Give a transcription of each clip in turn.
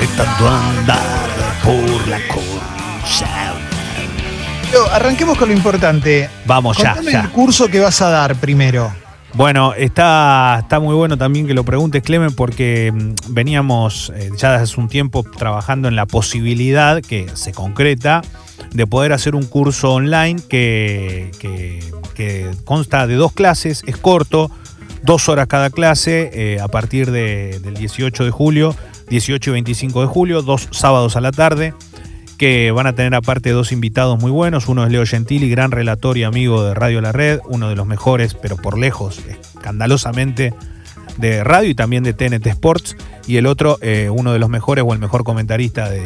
De tanto andar por la cornisa. Pero arranquemos con lo importante. Vamos, ya, Contame ya. el curso que vas a dar primero. Bueno, está, está muy bueno también que lo preguntes, Clemen, porque mm, veníamos eh, ya desde hace un tiempo trabajando en la posibilidad que se concreta de poder hacer un curso online que, que- que consta de dos clases, es corto, dos horas cada clase, eh, a partir de- del 18 de julio, 18 y 25 de julio, dos sábados a la tarde que van a tener aparte dos invitados muy buenos. Uno es Leo Gentili, gran relator y amigo de Radio La Red, uno de los mejores, pero por lejos, escandalosamente, de radio y también de TNT Sports. Y el otro, eh, uno de los mejores o el mejor comentarista de,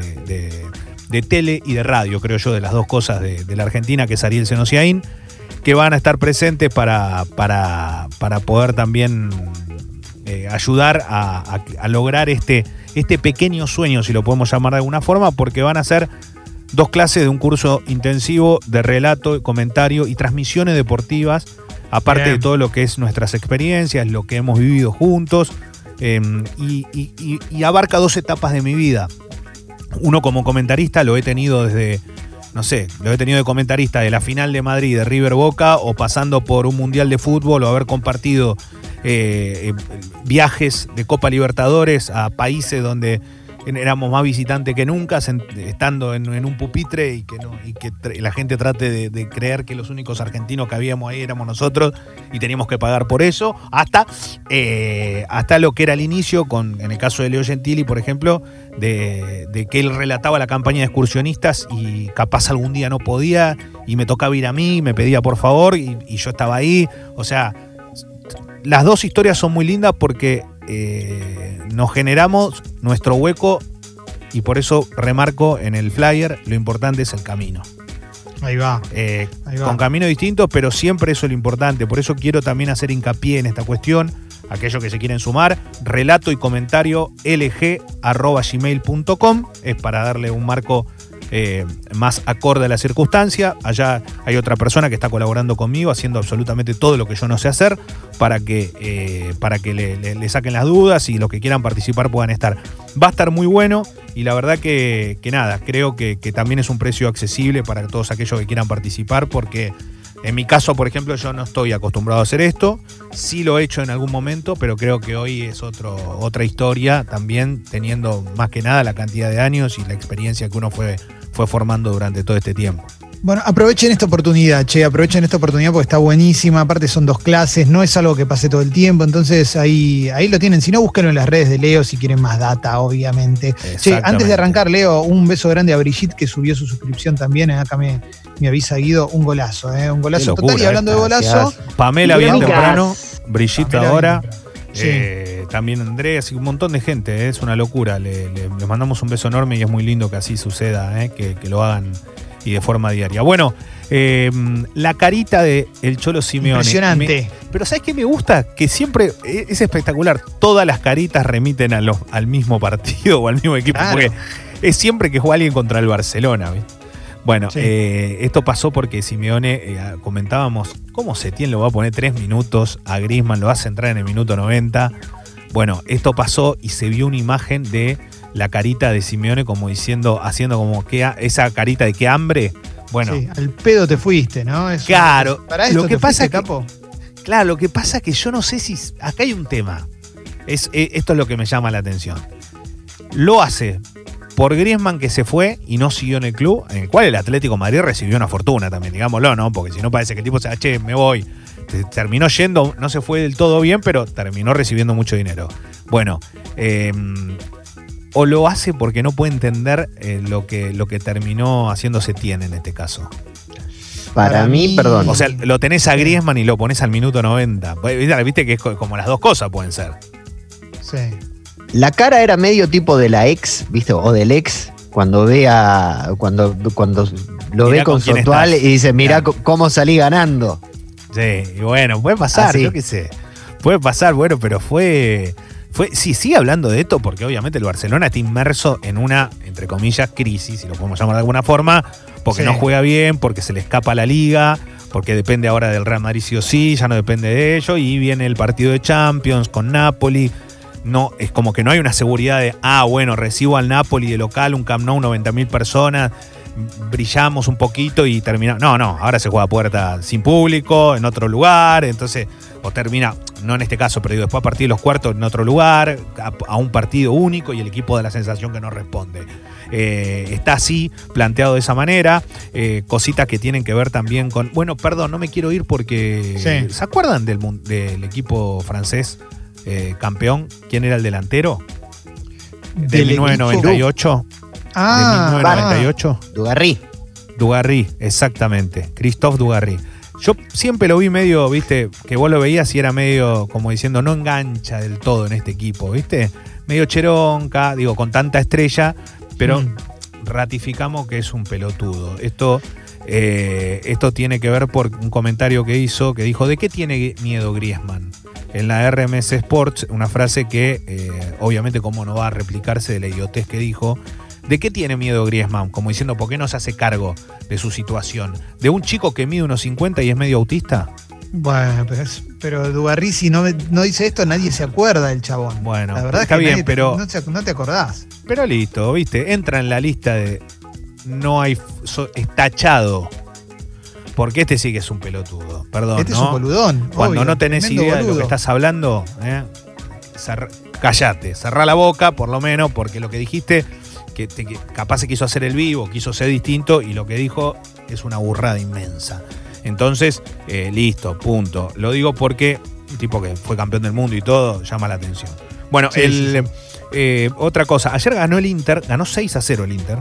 de- tele y de radio, creo yo, de las dos cosas de, la Argentina, que es Ariel Senosiaín, que van a estar presentes para, para, para poder también eh, ayudar a lograr este, este pequeño sueño, si lo podemos llamar de alguna forma, porque van a ser dos clases de un curso intensivo de relato, comentario y transmisiones deportivas, aparte Bien. de todo lo que es nuestras experiencias, lo que hemos vivido juntos, eh, y, y- y- y abarca dos etapas de mi vida. Uno como comentarista lo he tenido desde, no sé, lo he tenido de comentarista de la final de Madrid, de River Boca, o pasando por un mundial de fútbol, o haber compartido eh, eh, viajes de Copa Libertadores a países donde éramos más visitantes que nunca, estando en, un pupitre y que, la gente trate de, creer que los únicos argentinos que habíamos ahí éramos nosotros y teníamos que pagar por eso, hasta, eh, hasta lo que era el inicio, con, en el caso de Leo Gentili, por ejemplo, de, de que él relataba la campaña de excursionistas y capaz algún día no podía y me tocaba ir a mí, me pedía por favor y, y yo estaba ahí. O sea, las dos historias son muy lindas porque eh, nos generamos nuestro hueco y por eso remarco en el flyer, lo importante es el camino. Ahí va. Eh, Ahí va. con caminos distintos, pero siempre eso es lo importante. Por eso quiero también hacer hincapié en esta cuestión. Aquellos que se quieren sumar, relato y comentario lg.gmail.com es para darle un marco eh, más acorde a la circunstancia. Allá hay otra persona que está colaborando conmigo, haciendo absolutamente todo lo que yo no sé hacer para que, eh, para que le, saquen las dudas y los que quieran participar puedan estar. Va a estar muy bueno y la verdad que, que nada, creo que, que también es un precio accesible para todos aquellos que quieran participar porque en mi caso, por ejemplo, yo no estoy acostumbrado a hacer esto. Sí lo he hecho en algún momento, pero creo que hoy es otro, otra historia, también teniendo más que nada la cantidad de años y la experiencia que uno fue, fue formando durante todo este tiempo. Bueno, aprovechen esta oportunidad, che, aprovechen esta oportunidad porque está buenísima. Aparte son dos clases, no es algo que pase todo el tiempo, entonces ahí, ahí lo tienen. Si no, búsquenlo en las redes de Leo si quieren más data, obviamente. Che, antes de arrancar, Leo, un beso grande a Brigitte que subió su suscripción también. eh, Acá me, me avisa Guido, un golazo, ¿eh? Un golazo total. Y hablando de golazo, Pamela bien temprano, Brigitte Pamela ahora. bien temprano. Sí. eh, también Andrés y un montón de gente, eh, es una locura. Le, le- les mandamos un beso enorme y es muy lindo que así suceda, eh, que, que lo hagan y de forma diaria. Bueno, eh, la carita de el Cholo Simeone. impresionante. Me- pero ¿sabes qué me gusta? Que siempre eh, es espectacular. Todas las caritas remiten a los- al mismo partido o al mismo equipo. Claro. Porque es siempre que juega alguien contra el Barcelona. ¿viste? Bueno, Sí. eh, esto pasó porque Simeone, eh, comentábamos, ¿cómo Setién lo va a poner tres minutos a Grisman? Lo hace entrar en el minuto 90. Bueno, esto pasó y se vio una imagen de la carita de Simeone como diciendo, haciendo como que esa carita de qué hambre. Bueno, Sí, al pedo te fuiste, ¿no? Claro, Para esto lo que te pasa fuiste, que- capo. Claro, lo que pasa es que yo no sé si. Acá hay un tema. Es, eh, esto es lo que me llama la atención. Lo hace por Griezmann que se fue y no siguió en el club, en el cual el Atlético de Madrid recibió una fortuna también, digámoslo, ¿no? Porque si no parece que el tipo se che, me voy. Te- Terminó yendo, no se fue del todo bien, pero terminó recibiendo mucho dinero. Bueno, eh, o lo hace porque no puede entender eh, lo, que, lo que terminó haciéndose tiene en este caso. Para, Para mí, mí- perdón. O sea, lo tenés a Griezmann y lo pones al minuto 90. Viste que es co- como las dos cosas pueden ser. Sí. La cara era medio tipo de la ex, ¿viste? O del ex, cuando ve a. cuando, cuando lo Mirá ve con, con su actual y dice, mirá Claro. cómo salí ganando. Sí, y bueno, puede pasar, Así. yo qué sé. Puede pasar, bueno, pero fue. fue sí, sigue hablando de esto porque obviamente el Barcelona está inmerso en una, entre comillas, crisis, si lo podemos llamar de alguna forma, porque Sí. no juega bien, porque se le escapa la liga, porque depende ahora del Real Madrid sí o sí, ya no depende de ello, y viene el partido de Champions con Napoli. No, es como que no hay una seguridad de, ah, bueno, recibo al Napoli de local, un Camp Nou, 90 mil personas, brillamos un poquito y terminamos. No, no, ahora se juega a puerta sin público, en otro lugar, entonces, o termina, no en este caso, pero digo, después a partir de los cuartos en otro lugar, a, a un partido único y el equipo da la sensación que no responde. Eh, está así, planteado de esa manera, eh, cositas que tienen que ver también con. Bueno, perdón, no me quiero ir porque. Sí. ¿Se acuerdan del, del equipo francés eh, campeón? ¿Quién era el delantero? De Del equipo- 1998. Ah, de 1998. Dugarry. Dugarry, exactamente. Christophe Dugarry. Yo siempre lo vi medio, viste, que vos lo veías y era medio como diciendo, no engancha del todo en este equipo, viste. Medio cheronca, digo, con tanta estrella, pero Mm. ratificamos que es un pelotudo. Esto, eh, esto tiene que ver por un comentario que hizo, que dijo, ¿de qué tiene miedo Griezmann? En la RMS Sports, una frase que eh, obviamente como no va a replicarse de la idiotez que dijo, ¿De qué tiene miedo Griezmann? Como diciendo, ¿por qué no se hace cargo de su situación? ¿De un chico que mide unos 50 y es medio autista? Bueno, pero, es- pero Dugarry, si no, no dice esto, nadie se acuerda del chabón. Bueno, la verdad está es que bien, nadie pero- no, te acordás. Pero listo, ¿viste? Entra en la lista de no hay so- es tachado. Porque este sí que es un pelotudo. Perdón, este es un boludón. Cuando obvio, no tenés idea de lo que estás hablando, ¿eh? Cer- callate, cerrá la boca, por lo menos, porque lo que dijiste, que, te- capaz se quiso hacer el vivo, quiso ser distinto, y lo que dijo es una burrada inmensa. Entonces, eh, listo, punto. Lo digo porque un tipo que fue campeón del mundo y todo llama la atención. Bueno, Sí, el, sí, eh, otra cosa, ayer ganó el Inter, ganó 6 a 0 el Inter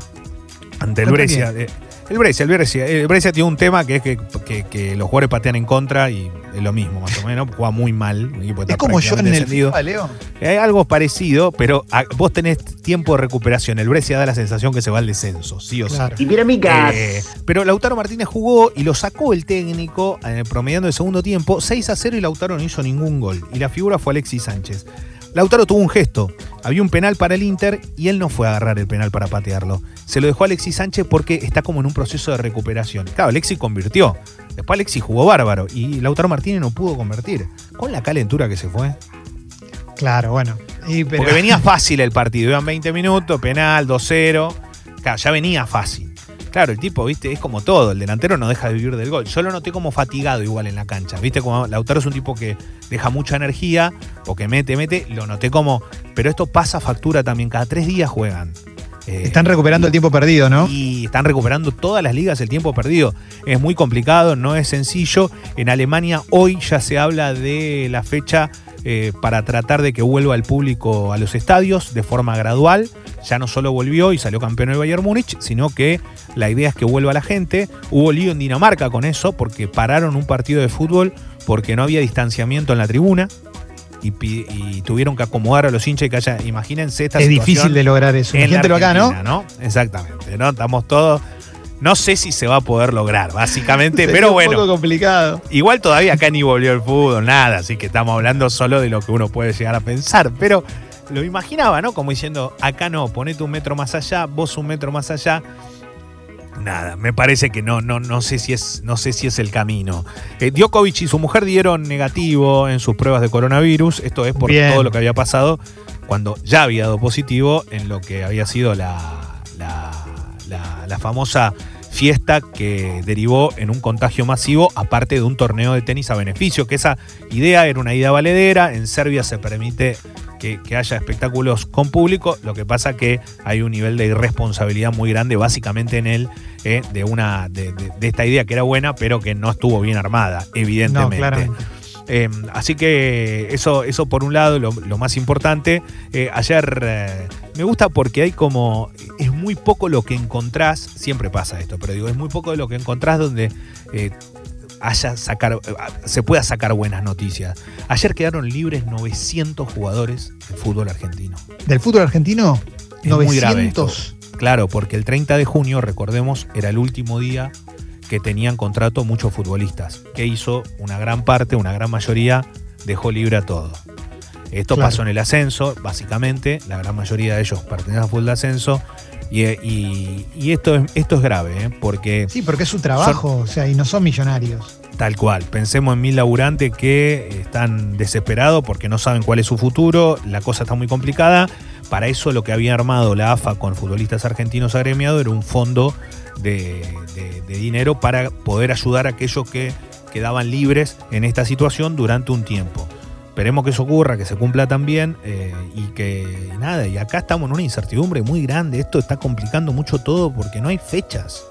ante el ¿Contra Brescia. Eh, El Brescia, el Brescia. El Brescia tiene un tema que es que, que- que los jugadores patean en contra y es lo mismo, más o menos. Juega muy mal. Es como yo en el. FIFA, Leo. Hay algo parecido, pero a- vos tenés tiempo de recuperación. El Brescia da la sensación que se va al descenso, sí o sí. Y piramicas. Eh, pero Lautaro Martínez jugó y lo sacó el técnico eh, promediando el segundo tiempo 6 a 0 y Lautaro no hizo ningún gol. Y la figura fue Alexis Sánchez. Lautaro tuvo un gesto. Había un penal para el Inter y él no fue a agarrar el penal para patearlo. Se lo dejó a Alexis Sánchez porque está como en un proceso de recuperación. Claro, Alexis convirtió. Después Alexis jugó bárbaro y Lautaro Martínez no pudo convertir. Con la calentura que se fue. Claro, bueno. Y, pero- Porque venía fácil el partido, iban 20 minutos, penal, 2-0. Claro, ya venía fácil. Claro, el tipo, viste, es como todo, el delantero no deja de vivir del gol. Yo lo noté como fatigado igual en la cancha, viste, como Lautaro es un tipo que deja mucha energía, o que mete, mete, lo noté como, pero esto pasa factura también, cada tres días juegan. Eh, Están recuperando el tiempo perdido, ¿no? y están recuperando todas las ligas el tiempo perdido. Es muy complicado, no es sencillo. En Alemania hoy ya se habla de la fecha eh, para tratar de que vuelva el público a los estadios de forma gradual. Ya no solo volvió y salió campeón el Bayern Múnich, sino que la idea es que vuelva la gente. Hubo lío en Dinamarca con eso porque pararon un partido de fútbol porque no había distanciamiento en la tribuna. Y, tuvieron que acomodar a los hinchas y que haya, imagínense esta Es situación difícil de lograr eso. Imagínatelo acá, ¿no? ¿no? Exactamente, ¿no? Estamos todos. No sé si se va a poder lograr, básicamente, pero un bueno. poco complicado. Igual todavía acá ni volvió el fútbol, nada, así que estamos hablando solo de lo que uno puede llegar a pensar. Pero lo imaginaba, ¿no? Como diciendo, acá no, ponete un metro más allá, vos un metro más allá. Nada, me parece que no, no, no sé si es, no sé si es el camino. Eh, Djokovic y su mujer dieron negativo en sus pruebas de coronavirus. Esto es por Bien. todo lo que había pasado cuando ya había dado positivo en lo que había sido la, la, la- la famosa fiesta que derivó en un contagio masivo, aparte de un torneo de tenis a beneficio, que esa idea era una idea valedera, en Serbia se permite que, que haya espectáculos con público, lo que pasa que hay un nivel de irresponsabilidad muy grande básicamente en él, eh, de, una, de, de- de esta idea que era buena, pero que no estuvo bien armada, evidentemente. Eh, así que eso, eso por un lado, lo, lo más importante. Eh, ayer eh, me gusta porque hay como. Es muy poco lo que encontrás, siempre pasa esto, pero digo, es muy poco de lo que encontrás donde. Eh, haya sacar, se pueda sacar buenas noticias. Ayer quedaron libres 900 jugadores del fútbol argentino. ¿Del fútbol argentino? Es muy grave 900. esto. Claro, porque el 30 de junio, recordemos, era el último día que tenían contrato muchos futbolistas. que hizo? Una gran parte, una gran mayoría, dejó libre a todo. Esto Claro. pasó en el ascenso, básicamente, la gran mayoría de ellos pertenecen al fútbol de ascenso. Y, y- y esto, es, esto es grave, ¿eh? porque Sí, porque es su trabajo, o sea, y no son millonarios. Tal cual. Pensemos en mil laburantes que están desesperados porque no saben cuál es su futuro, la cosa está muy complicada. Para eso lo que había armado la AFA con futbolistas argentinos agremiados era un fondo de, de- de dinero para poder ayudar a aquellos que quedaban libres en esta situación durante un tiempo. Esperemos que eso ocurra, que se cumpla también eh, y que y nada, y acá estamos en una incertidumbre muy grande. Esto está complicando mucho todo porque no hay fechas.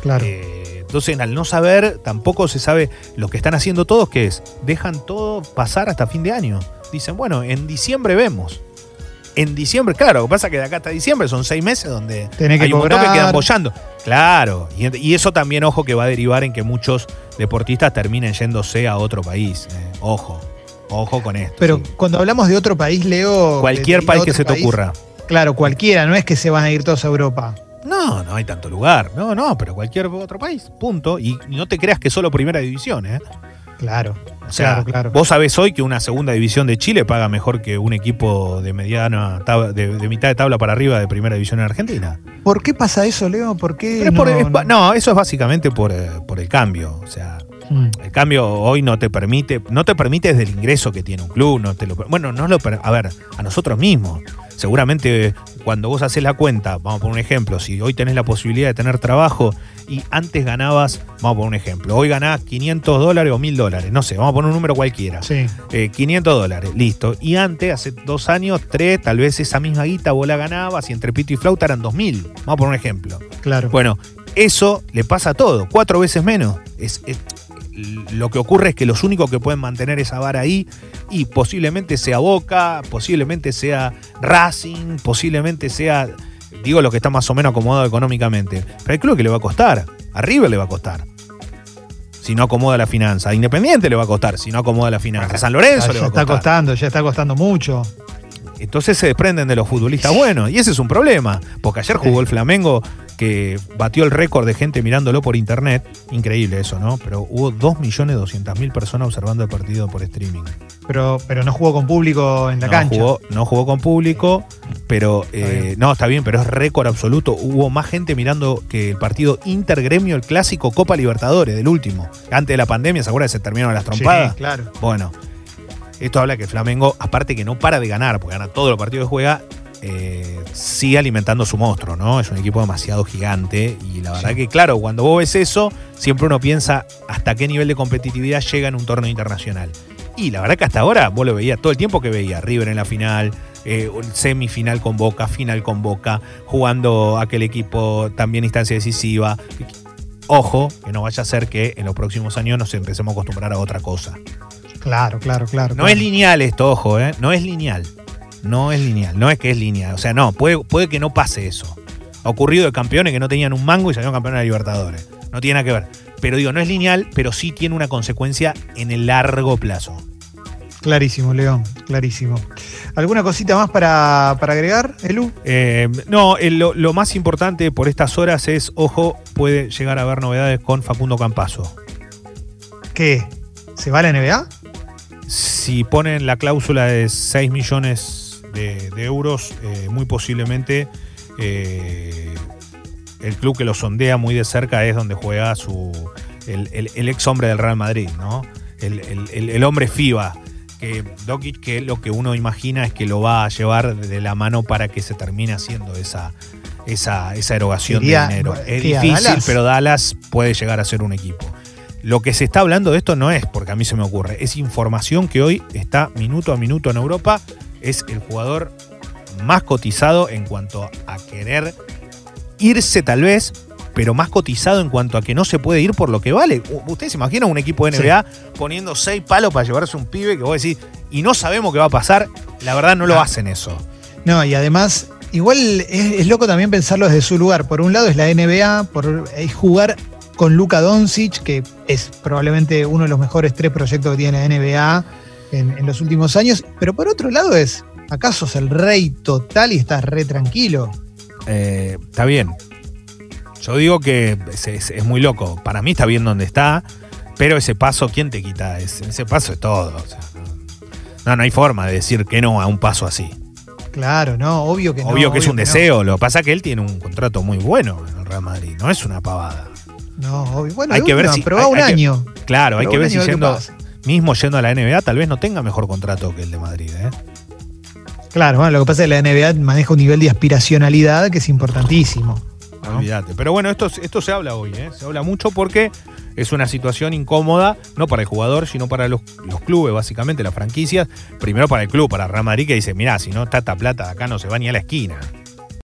Claro. Eh, entonces, al no saber, tampoco se sabe lo que están haciendo todos, que es, dejan todo pasar hasta fin de año. Dicen, bueno, en diciembre vemos. En diciembre, claro, lo que pasa es que de acá hasta diciembre son seis meses donde Tenés que hay un montón que cobrar. quedan bollando. Claro, y, y eso también, ojo, que va a derivar en que muchos deportistas terminen yéndose a otro país. eh. Ojo, ojo con esto. Pero sí. cuando hablamos de otro país, Leo. Cualquier país que se te ocurra. Claro, cualquiera, no es que se van a ir todos a Europa. No, no hay tanto lugar. No, no, pero cualquier otro país. Punto. Y no te creas que solo primera división, ¿eh? Claro. O sea, claro, claro. vos sabés hoy que una segunda división de Chile paga mejor que un equipo de mediana de, de mitad de tabla para arriba de primera división en Argentina. ¿Por qué pasa eso, Leo? ¿Por qué? Por- no, es no, eso es básicamente por, eh, por el cambio. O sea, Mm. el cambio hoy no te permite, no te permite desde el ingreso que tiene un club, no te lo bueno, no lo a ver, a nosotros mismos. Seguramente cuando vos haces la cuenta, vamos a poner un ejemplo, si hoy tenés la posibilidad de tener trabajo y antes ganabas, vamos a poner un ejemplo, hoy ganás 500 dólares o 1000 dólares, no sé, vamos a poner un número cualquiera. Sí. Eh, 500 dólares, listo. Y antes, hace dos años, tres, tal vez esa misma guita vos la ganabas y entre pito y flauta eran 2000. Vamos a poner un ejemplo. Claro. Bueno, eso le pasa a todo, cuatro veces menos. Es, es- lo que ocurre es que los únicos que pueden mantener esa vara ahí, y posiblemente sea Boca, posiblemente sea Racing, posiblemente sea, digo, lo que está más o menos acomodado económicamente. Pero el club que le va a costar, a River le va a costar. Si no acomoda la finanza. A Independiente le va a costar si no acomoda la finanza. A San Lorenzo ya, le ya va a está costar. costando, ya está costando mucho. Entonces se desprenden de los futbolistas buenos. Y ese es un problema. Porque ayer jugó el Flamengo que batió el récord de gente mirándolo por internet. Increíble eso, ¿no? Pero hubo 2.200.000 personas observando el partido por streaming. Pero, pero no jugó con público en la no, cancha. Jugó, no jugó con público, pero eh, no, está bien, pero es récord absoluto. Hubo más gente mirando que el partido Intergremio, el clásico Copa Libertadores, del último. Antes de la pandemia, ¿se acuerdan? Se terminaron las Sí, trompadas. claro. Bueno, esto habla que el Flamengo, aparte que no para de ganar, porque gana todos los partidos que juega, eh, sigue alimentando su monstruo, ¿no? Es un equipo demasiado gigante y la verdad Sí. que, claro, cuando vos ves eso, siempre uno piensa hasta qué nivel de competitividad llega en un torneo internacional. Y la verdad que hasta ahora vos lo veías todo el tiempo que veía, River en la final, eh, semifinal con Boca, final con Boca, jugando aquel equipo también instancia decisiva. Ojo, que no vaya a ser que en los próximos años nos empecemos a acostumbrar a otra cosa. Claro, claro, claro. No claro. es lineal esto, ojo, ¿eh? No es lineal. No es lineal. No es que es lineal. O sea, no, puede, puede que no pase eso. Ha ocurrido de campeones que no tenían un mango y salieron campeones de Libertadores. No tiene nada que ver. Pero digo, no es lineal, pero sí tiene una consecuencia en el largo plazo. Clarísimo, León, clarísimo. ¿Alguna cosita más para, para agregar, Elu? Eh, no, el- lo, lo más importante por estas horas es, ojo, puede llegar a haber novedades con Facundo Campazo. ¿Qué? ¿Se va a la NBA? Si ponen la cláusula de 6 millones de, de euros, eh, muy posiblemente eh, el club que lo sondea muy de cerca es donde juega su el, el- el ex hombre del Real Madrid, ¿no? El, el- hombre FIBA. Que Dokic, que lo que uno imagina es que lo va a llevar de la mano para que se termine haciendo esa, esa, esa erogación Sería- de dinero. Es ¿qué, a difícil, Dallas? pero Dallas puede llegar a ser un equipo. Lo que se está hablando de esto no es porque a mí se me ocurre, es información que hoy está minuto a minuto en Europa. Es el jugador más cotizado en cuanto a querer irse tal vez, pero más cotizado en cuanto a que no se puede ir por lo que vale. ¿Ustedes se imaginan un equipo de Sí. NBA poniendo seis palos para llevarse un pibe que vos decís, y no sabemos qué va a pasar? La verdad no lo Ah. hacen eso. No, y además, igual es, es loco también pensarlo desde su lugar. Por un lado es la NBA, por es jugar con Luka Doncic, que es probablemente uno de los mejores tres proyectos que tiene la NBA en, en los últimos años. Pero por otro lado es, ¿acaso es el rey total y estás re tranquilo? Eh, está bien. Yo digo que es, es- es muy loco. Para mí está bien donde está, pero ese paso, ¿quién te quita? Ese, ese paso es todo. o sea, no, no hay forma de decir que no a un paso así. Claro, no, obvio que no. obvio que es un deseo. Lo que pasa es que él tiene un contrato muy bueno en el Real Madrid. No es una pavada. No, obvio. Bueno, Hay que ver si- probá hay- un hay que- año. Claro, hay que ver si yendo. Mismo yendo a la NBA, tal vez no tenga mejor contrato que el de Madrid. ¿eh? Claro, bueno, lo que pasa es que la NBA maneja un nivel de aspiracionalidad que es importantísimo. ¿no? Olvídate. Pero bueno, esto, esto se habla hoy, ¿eh? se habla mucho porque es una situación incómoda, no para el jugador, sino para los, los clubes, básicamente, las franquicias. Primero para el club, para Real Madrid, que dice, mirá, si no está esta plata acá no se va ni a la esquina.